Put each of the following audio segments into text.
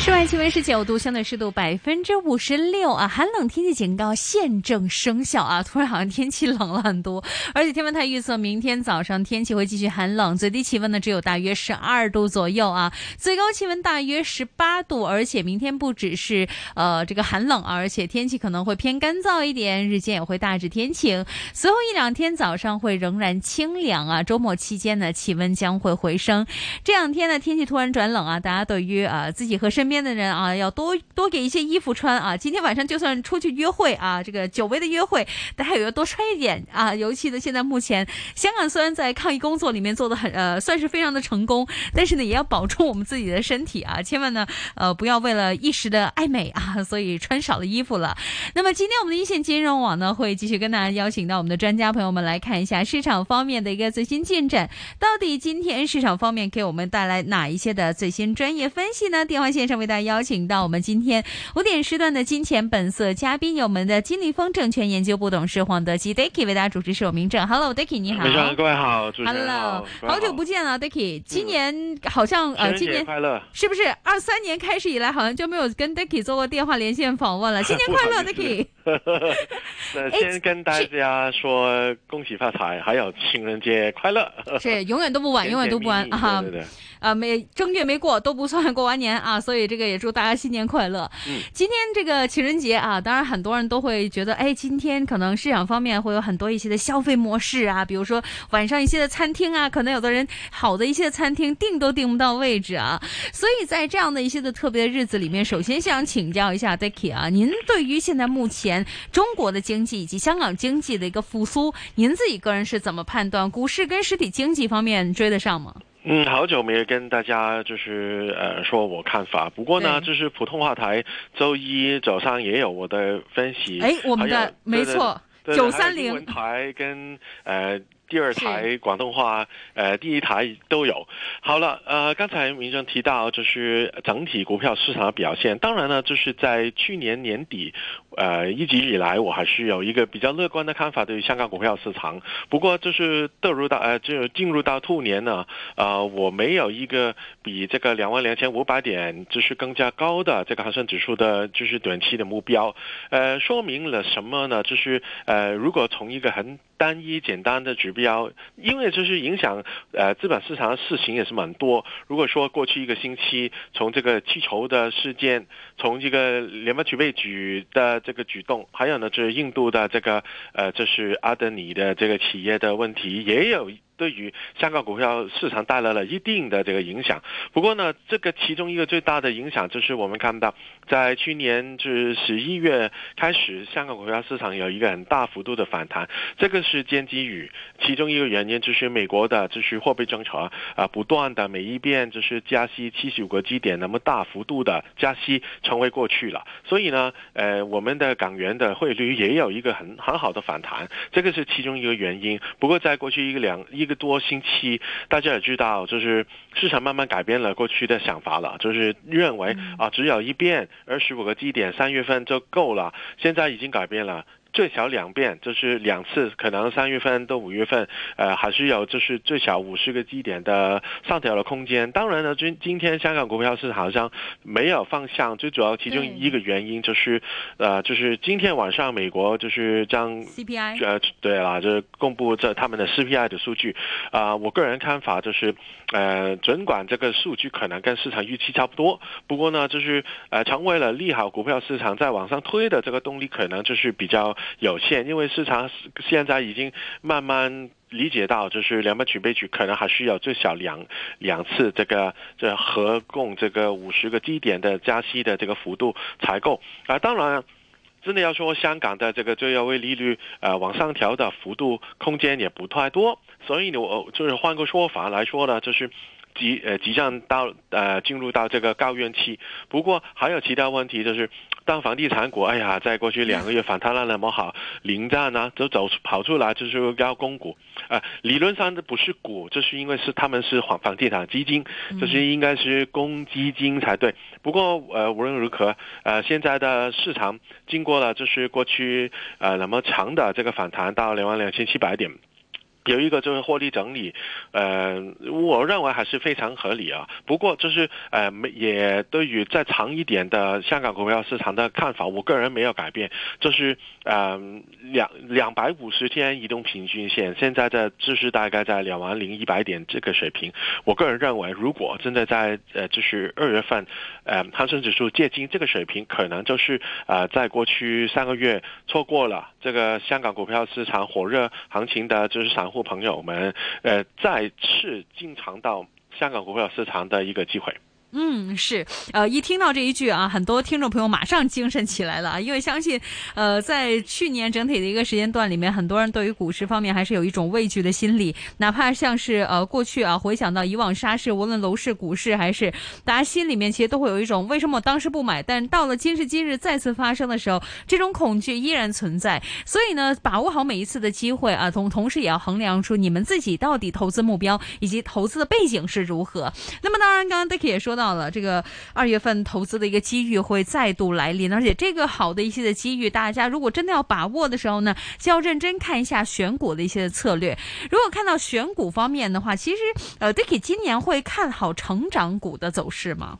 室外气温十九度，相对湿度百分之五十六啊，寒冷天气警告现正生效啊！突然好像天气冷了很多，而且天文台预测明天早上天气会继续寒冷，最低气温呢只有大约十二度左右啊，最高气温大约十八度，而且明天不只是呃这个寒冷，而且天气可能会偏干燥一点，日间也会大致天晴，随后一两天早上会仍然清凉啊，周末期间呢气温将会回升，这两天呢天气突然转冷啊，大家对于啊自己和身边的人啊，要多多给一些衣服穿啊！今天晚上就算出去约会啊，这个久违的约会，大家也要多穿一点啊！尤其呢，现在目前香港虽然在抗疫工作里面做的很呃，算是非常的成功，但是呢，也要保重我们自己的身体啊！千万呢，呃，不要为了一时的爱美啊，所以穿少了衣服了。那么今天我们的一线金融网呢，会继续跟大家邀请到我们的专家朋友们来看一下市场方面的一个最新进展，到底今天市场方面给我们带来哪一些的最新专业分析呢？电话线上为大家邀请到我们今天五点时段的金钱本色嘉宾，有我们的金立丰证券研究部董事黄德基 Dicky 为大家主持，是我明正。Hello，Dicky，你好。各位好，主持人好。好久不见了，Dicky。今年好像呃，今年快乐是不是二三年开始以来，好像就没有跟 Dicky 做过电话连线访问了？新年快乐，Dicky。那先跟大家说恭喜发财，还有情人节快乐。是 永远都不晚，永远都不晚啊。对对。啊，没正月没过都不算过完年啊，所以这个也祝大家新年快乐。嗯，今天这个情人节啊，当然很多人都会觉得，哎，今天可能市场方面会有很多一些的消费模式啊，比如说晚上一些的餐厅啊，可能有的人好的一些餐厅订都订不到位置啊，所以在这样的一些的特别的日子里面，首先想请教一下 Dicky 啊，您对于现在目前中国的经济以及香港经济的一个复苏，您自己个人是怎么判断？股市跟实体经济方面追得上吗？嗯，好久没有跟大家就是呃说我看法，不过呢，就是普通话台周一早上也有我的分析。哎，我们的没错，九三零台跟呃。第二台广东话，呃，第一台都有。好了，呃，刚才民政提到就是整体股票市场的表现。当然呢，就是在去年年底，呃，一直以来我还是有一个比较乐观的看法对于香港股票市场。不过就是进入到呃，就进入到兔年呢，呃，我没有一个比这个两万两千五百点就是更加高的这个恒生指数的就是短期的目标。呃，说明了什么呢？就是呃，如果从一个很单一简单的指标，因为就是影响呃资本市场的事情也是蛮多。如果说过去一个星期，从这个气球的事件，从这个联邦储备局的这个举动，还有呢就是印度的这个呃，就是阿德尼的这个企业的问题，也有。对于香港股票市场带来了一定的这个影响。不过呢，这个其中一个最大的影响就是我们看到，在去年就是十一月开始，香港股票市场有一个很大幅度的反弹。这个是间基于其中一个原因，就是美国的就是货币政策啊，不断的每一遍就是加息七十五个基点，那么大幅度的加息成为过去了。所以呢，呃，我们的港元的汇率也有一个很很好的反弹，这个是其中一个原因。不过在过去一个两一。一个多星期，大家也知道，就是市场慢慢改变了过去的想法了，就是认为啊，只有一遍二十五个基点，三月份就够了。现在已经改变了。最少两遍，就是两次，可能三月份到五月份，呃，还是有就是最少五十个基点的上调的空间。当然呢，今今天香港股票市场好像没有方向，最主要其中一个原因就是，呃，就是今天晚上美国就是将 CPI，呃，对啦，就是公布这他们的 CPI 的数据。啊，我个人看法就是，呃，尽管这个数据可能跟市场预期差不多，不过呢，就是呃，成为了利好股票市场再往上推的这个动力，可能就是比较。有限，因为市场现在已经慢慢理解到，就是两本储备局可能还需要最少两两次这个这合共这个五十个基点的加息的这个幅度才够啊。当然，真的要说香港的这个最优惠利率呃往上调的幅度空间也不太多，所以呢，我就是换个说法来说呢，就是。即呃即将到呃进入到这个高原期，不过还有其他问题，就是当房地产股哎呀，在过去两个月反弹了那么好，零战呢就走跑出来就是要供股，呃理论上这不是股，这是因为是他们是房房地产基金，这是应该是公基金才对。不过呃无论如何，呃现在的市场经过了就是过去呃那么长的这个反弹到两万两千七百点。有一个就是获利整理，呃，我认为还是非常合理啊。不过就是呃，也对于再长一点的香港股票市场的看法，我个人没有改变，就是呃两两百五十天移动平均线现在的就是大概在两万零一百点这个水平。我个人认为，如果真的在呃就是二月份，呃恒生指数接近这个水平，可能就是呃在过去三个月错过了这个香港股票市场火热行情的，就是散户朋友们，呃，再次进场到香港股票市场的一个机会。嗯，是，呃，一听到这一句啊，很多听众朋友马上精神起来了啊，因为相信，呃，在去年整体的一个时间段里面，很多人对于股市方面还是有一种畏惧的心理，哪怕像是呃过去啊，回想到以往沙市，无论楼市、股市还是大家心里面其实都会有一种为什么我当时不买，但到了今时今日再次发生的时候，这种恐惧依然存在。所以呢，把握好每一次的机会啊，同同时也要衡量出你们自己到底投资目标以及投资的背景是如何。那么，当然，刚刚 Dicky 也说。到了这个二月份投资的一个机遇会再度来临，而且这个好的一些的机遇，大家如果真的要把握的时候呢，就要认真看一下选股的一些策略。如果看到选股方面的话，其实呃，Dicky 今年会看好成长股的走势吗？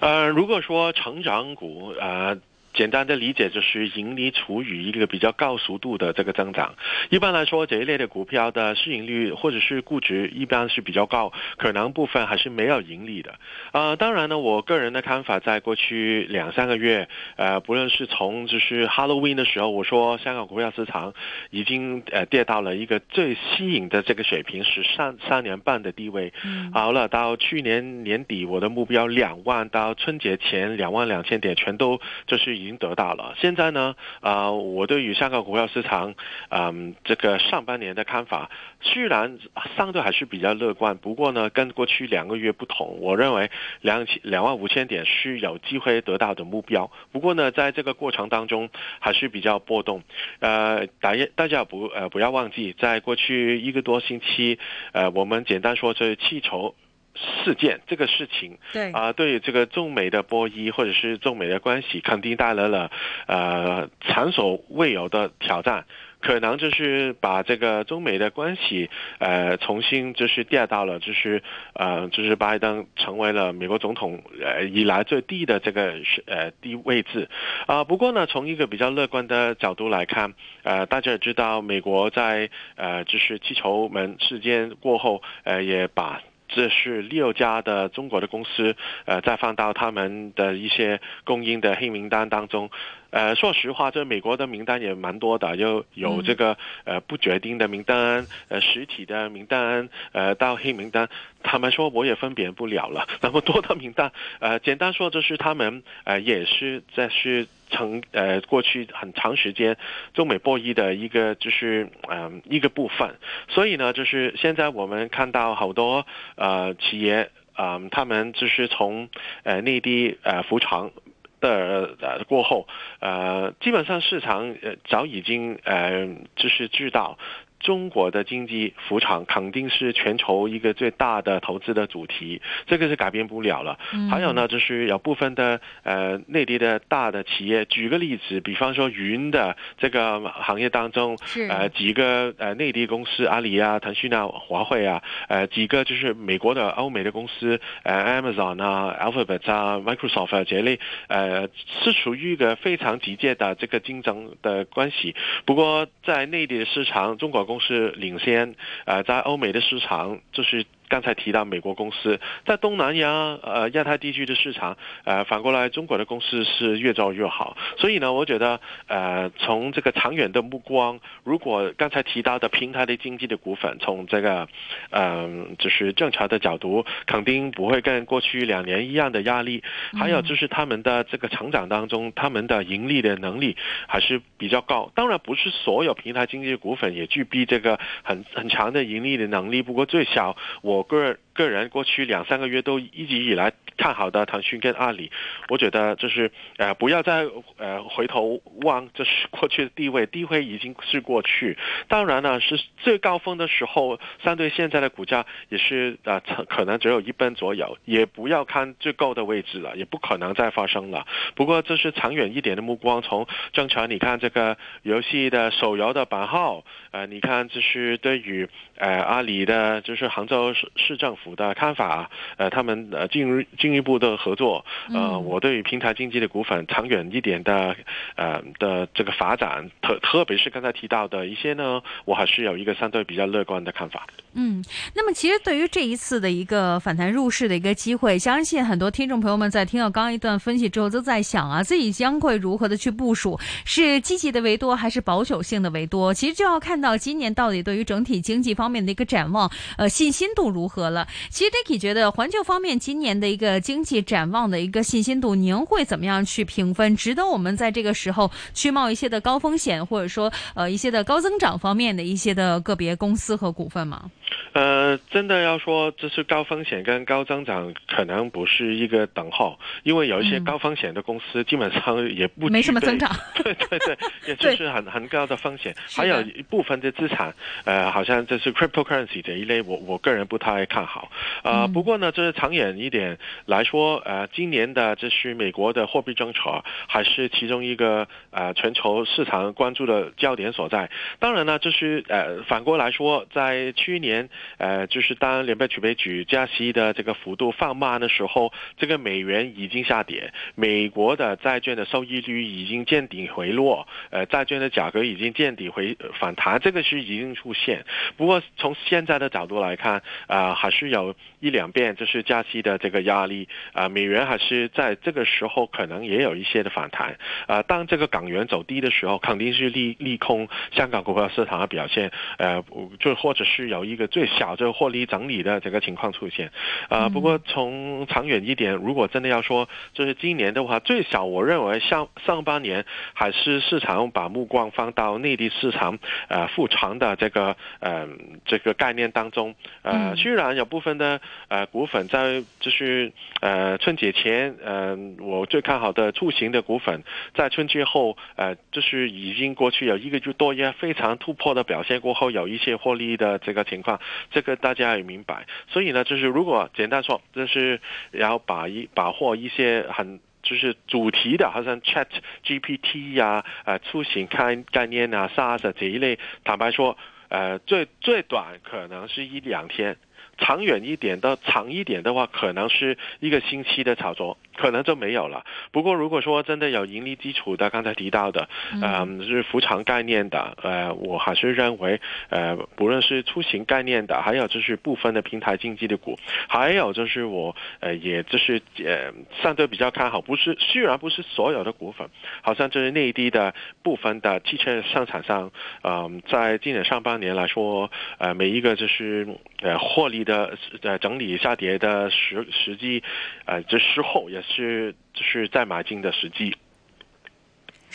呃，如果说成长股，呃。簡單的理解就是盈利处于一个比较高速度的这个增长。一般来说，这一类的股票的市盈率或者是估值一般是比较高，可能部分还是没有盈利的。啊、呃，當然呢，我个人的看法，在过去两三个月，呃，不论是从就是 Halloween 的时候，我说香港股票市场已经呃跌到了一个最吸引的这个水平，是三三年半的地位。嗯。好了，到去年年底，我的目标两万，到春节前两万两千点，全都就是。已经得到了。现在呢，啊、我对于香港股票市场，嗯，这个上半年的看法，虽然相对还是比较乐观，不过呢，跟过去两个月不同，我认为两千两万五千点是有机会得到的目标。不过呢，在这个过程当中，还是比较波动。呃，大家大家不呃不要忘记，在过去一个多星期，呃，我们简单说这气球。事件这个事情，对啊，對於這個中美的博弈或者是中美的关系，肯定带来了呃前所未有的挑战，可能就是把这个中美的关系呃重新就是跌到了就是呃就是拜登成为了美国总统呃以来最低的这个呃低位置啊。不过呢，从一个比较乐观的角度来看，呃，大家也知道美国在呃就是气球门事件过后，呃也把。这是六家的中国的公司，呃，再放到他们的一些供应的黑名单当中。呃，说实话，这美国的名单也蛮多的，有有这个呃不决定的名单，呃实体的名单，呃到黑名单。他们说我也分辨不了了，那么多的名单。呃，简单说就是他们呃也是在是成呃过去很长时间中美博弈的一个就是嗯、呃、一个部分。所以呢，就是现在我们看到好多呃企业啊、呃，他们就是从呃内地呃復廠。的呃过后，呃基本上市场呃早已经呃就是知道。中国的經濟復場肯定是全球一个最大的投资的主题，这个是改变不了了。嗯、還有呢，就是有部分的呃内地的大的企业，举个例子，比方说云的这个行业当中，呃几个呃内地公司，阿里啊、腾讯啊、华为啊，呃几个就是美国的欧美的公司，呃 Amazon 啊、Alphabet 啊、Microsoft 啊这类，呃是处于一个非常急切的这个竞争的关系。不过在内地的市场，中国公是领先，呃，在欧美的市场就是。剛才提到美国公司在东南亚、呃亚太地区的市场，呃反过来中国的公司是越做越好。所以呢，我觉得呃从这个长远的目光，如果刚才提到的平台的经济的股份，从这个嗯、呃、就是正常的角度，肯定不会跟过去两年一样的压力。还有就是他们的这个成长当中，他们的盈利的能力还是比较高。当然不是所有平台经济的股份也具备这个很很强的盈利的能力，不过最小我。我个人个人过去两三个月都一直以来看好的腾讯跟阿里，我觉得就是呃不要再呃回头望，这是过去的地位，地位已经是过去。当然呢，是最高峰的时候，相对现在的股价也是呃可能只有一半左右，也不要看最高的位置了，也不可能再发生了。不过这是长远一点的目光，从正常你看这个游戏的手游的版号，呃，你看这是对于呃阿里的，就是杭州市市政府的看法，呃，他们呃进入进一步的合作，呃，我对于平台经济的股份长远一点的呃的这个发展，特特别是刚才提到的一些呢，我还是有一个相对比较乐观的看法。嗯，那么其实对于这一次的一个反弹入市的一个机会，相信很多听众朋友们在听到刚刚一段分析之后，都在想啊，自己将会如何的去部署，是积极的为多还是保守性的为多？其实就要看到今年到底对于整体经济方面的一个展望，呃，信心度如何了。其实 Dicky 觉得环球方面今年的一个经济展望的一个信心度，您会怎么样去评分？值得我们在这个时候去冒一些的高风险，或者说呃一些的高增长方面的一些的个别公司和股份吗？呃，真的要说这是高风险跟高增长，可能不是一个等号，因为有一些高风险的公司基本上也不没什么增长，对对对，也就是很很高的风险。还有一部分的资产，呃，好像这是 cryptocurrency 这一类，我我个人不太看好。呃，不过呢，这是长远一点来说，呃，今年的这是美国的货币政策，还是其中一个呃全球市场关注的焦点所在。当然呢，就是呃反过来说，在去年。呃，就是当联邦储备局加息的这个幅度放慢的时候，这个美元已经下跌，美国的债券的收益率已经见顶回落，呃，债券的价格已经见底回反弹，这个是已经出现。不过从现在的角度来看，啊，还是有一两遍就是加息的这个压力啊，美元还是在这个时候可能也有一些的反弹啊。当这个港元走低的时候，肯定是利利空香港股票市场的表现，呃，就或者是有一个最。小就获利整理的这个情况出现，啊，不过从长远一点，如果真的要说，就是今年的话，最小我认为上上半年还是市场把目光放到内地市场，呃，复常的这个呃这个概念当中，呃，虽然有部分的呃股份在就是呃春节前，嗯，我最看好的出行的股份，在春节后，呃，就是已经过去有一个月多月非常突破的表现过后，有一些获利的这个情况。这个大家也明白，所以呢，就是如果简单说，就是要把一把握一些很就是主题的，好像 Chat GPT 呀、呃出行概概念啊、SaaS 这一类，坦白说，呃，最最短可能是一两天。长远一点的，长一点的话，可能是一个星期的炒作，可能就没有了。不过如果说真的有盈利基础的，刚才提到的，嗯，是浮长概念的，呃，我还是认为，呃，不论是出行概念的，还有就是部分的平台经济的股，还有就是我，呃，也就是呃，相对比较看好，不是虽然不是所有的股份，好像就是内地的部分的汽车生产商，嗯，在今年上半年来说，呃，每一个就是呃获利。的呃整理下跌的时时机，呃这时候也是就是在买进的时机。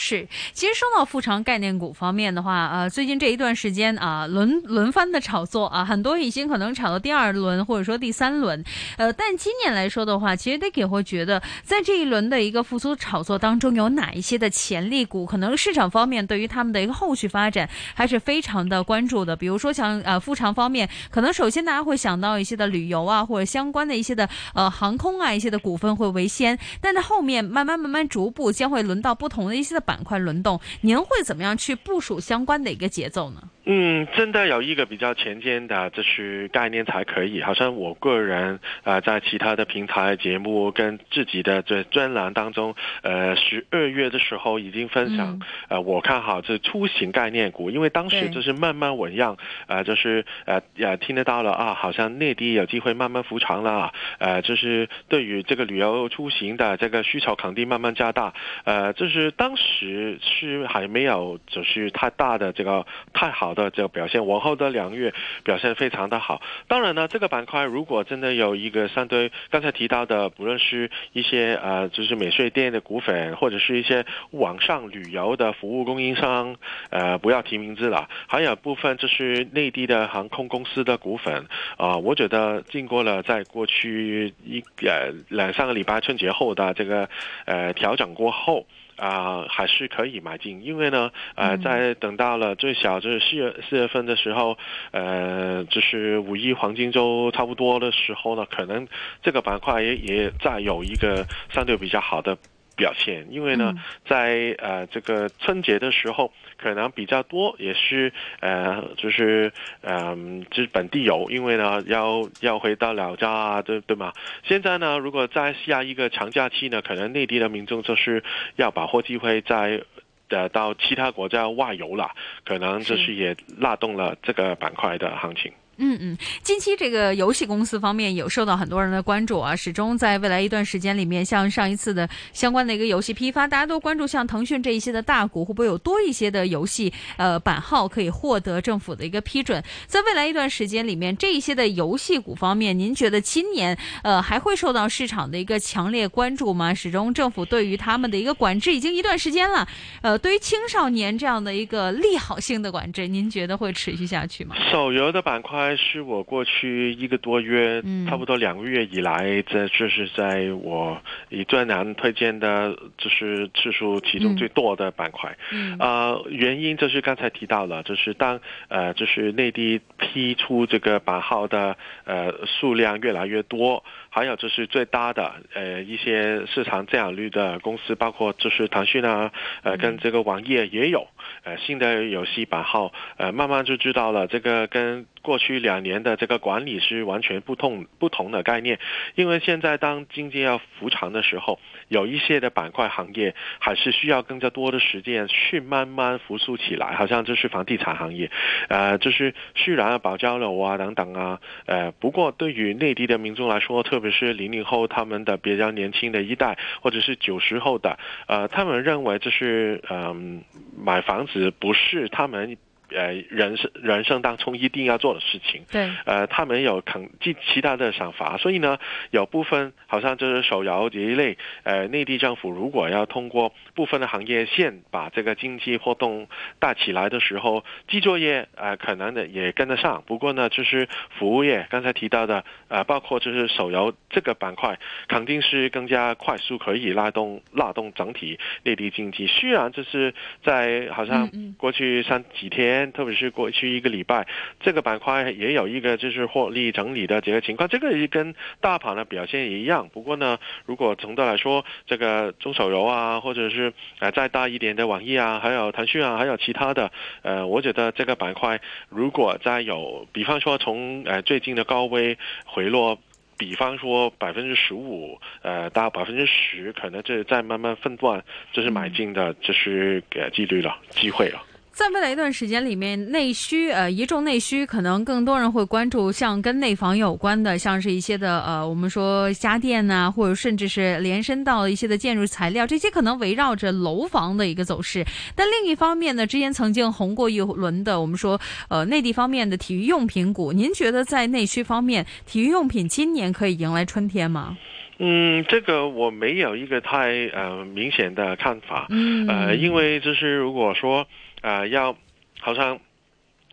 是，其实说到富长概念股方面的话，呃，最近这一段时间啊，轮轮番的炒作啊，很多已经可能炒到第二轮或者说第三轮，呃，但今年来说的话，其实 Dicky 会觉得，在这一轮的一个复苏炒作当中，有哪一些的潜力股，可能市场方面对于他们的一个后续发展还是非常的关注的。比如说像呃富长方面，可能首先大家会想到一些的旅游啊，或者相关的一些的呃航空啊一些的股份会为先，但在后面慢慢慢慢逐步将会轮到不同的一些的。板块轮动，您会怎么样去部署相关的一个节奏呢？嗯，真的有一个比较前瞻的，就是概念才可以。好像我个人啊，在其他的平台节目跟自己的这专栏当中，呃，十二月的时候已经分享，呃，我看好这出行概念股，因为当时就是慢慢稳样，呃，就是呃呃听得到了啊，好像内地有机会慢慢复常了，呃，就是对于这个旅游出行的这个需求肯定慢慢加大，呃，就是当时。时是还没有就是太大的这个太好的这个表现，往后的两个月表现非常的好。当然呢，这个板块如果真的有一个相对刚才提到的，不论是一些呃就是免税店的股份，或者是一些网上旅游的服务供应商，呃不要提名字了，还有部分就是内地的航空公司的股份啊，我觉得经过了在过去一呃两三个礼拜春节后的这个呃调整过后。啊、还是可以买进，因为呢，呃，在等到了最小就是四月四月份的时候，呃，就是五一黄金周差不多的时候呢，可能这个板块也也再有一个相对比较好的表现，因为呢，在呃这个春节的时候，可能比较多也是呃就是嗯、就是本地游，因为呢要要回到老家啊，对对吗？现在呢，如果在下一个长假期呢，可能内地的民众就是要把握机会在。呃，到其他国家外游了，可能就是也拉动了这个板块的行情。嗯嗯，近期这个游戏公司方面有受到很多人的关注啊，始终在未来一段时间里面，像上一次的相关的一个游戏批发，大家都关注像腾讯这一些的大股会不会有多一些的游戏呃版号可以获得政府的一个批准？在未来一段时间里面，这一些的游戏股方面，您觉得今年呃还会受到市场的一个强烈关注吗？始终政府对于他们的一个管制已经一段时间了，呃，对于青少年这样的一个利好性的管制，您觉得会持续下去吗？手游的板块是我过去一个多月，嗯。差不多两个月以来，这就是在我以专栏推荐的，就是次数其中最多的板块。嗯。呃，原因就是刚才提到了，就是当呃，就是内地批出这个版号的呃数量越来越多，还有就是最大的呃一些市场占有率的公司，包括就是腾讯啊，呃跟这个网页也有呃新的游戏版号，呃慢慢就知道了这个跟过去两年的这个管理是完全不同不同的概念，因为现在当经济要复常的时候，有一些的板块行业还是需要更加多的时间去慢慢复苏起来，好像就是房地产行业，呃，就是虽然啊保交楼啊等等啊，呃，不过对于内地的民众来说，特别是零零后他们的比较年轻的一代，或者是九十后的，呃，他们认为这是嗯、买房子不是他们。呃，人生人生当中一定要做的事情，对，呃，他们有肯其其他的想法，所以呢，有部分好像就是手游这一类，呃，内地政府如果要通过部分的行业线把这个经济活动带起来的时候，制作业呃可能的也跟得上，不过呢，就是服务业刚才提到的，呃，包括就是手游这个板块，肯定是更加快速可以拉动拉动整体内地经济。虽然这是在好像过去三几天，特别是过去一个礼拜，这个板块也有一个就是获利整理的这个情况，这个也跟大盘的表现也一样。不过呢，如果总的来说，这个中手游啊，或者是呃再大一点的网易啊，还有腾讯啊，还有其他的，呃，我觉得这个板块如果再有，比方说从呃最近的高位回落。比方说百分之十五，呃，到百分之十，可能这再慢慢分段，这是买进的，这是呃几率了，机会了。在未来一段时间里面，内需呃一众内需可能更多人会关注，像跟内房有关的，像是一些的呃我们说家电呐、或者甚至是延伸到一些的建筑材料，这些可能围绕着楼房的一个走势。但另一方面呢，之前曾经红过一轮的，我们说呃内地方面的体育用品股，您觉得在内需方面，体育用品今年可以迎来春天吗？嗯，这个我没有一个太呃明显的看法，嗯呃，因为就是如果说呃要好像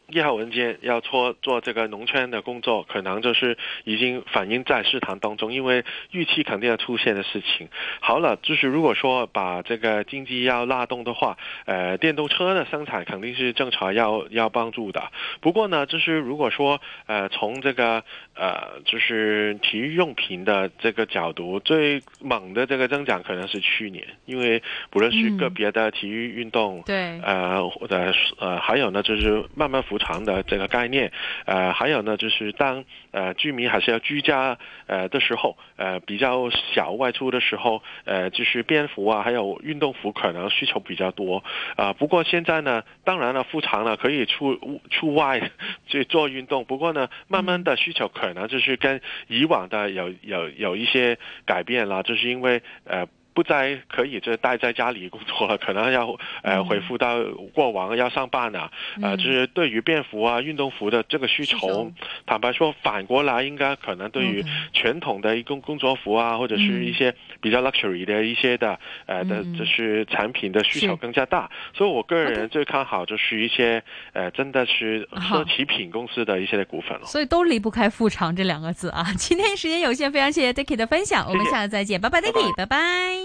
一号文件要做做这个农村的工作，可能就是已经反映在市场当中，因为预期肯定要出现的事情。好了，就是如果说把这个经济要拉动的话，呃，电动车的生产肯定是正常要要帮助的。不过呢，就是如果说呃从这个呃就是体育用品的这个角度，最猛的这个增长可能是去年，因为不论是个别的体育运动，对，呃，或者呃，还有呢，就是慢慢复常的这个概念，呃，还有呢，就是当呃居民还是要居家呃的时候，呃比较小外出的时候，呃就是便服啊，还有运动服可能需求比较多啊、不过现在呢，当然了，复常了可以出出外去做运动，不过呢，慢慢的需求可能就是跟以往的有有有一些改变了，就是因为呃。不再可以就待在家里工作了，可能要呃恢复到过往要上班啊，呃，就是对于便服啊、运动服的这个需求，坦白说，反过来应该可能对于传统的一工工作服啊，或者是一些比较 luxury 的一些的呃的就是产品的需求更加大，所以我个人最看好就是一些呃真的是奢侈品公司的一些的股份了。所以都离不开“副长”这两个字啊。今天时间有限，非常谢谢 Dicky 的分享，我们下次再见，拜拜，Dicky，拜拜。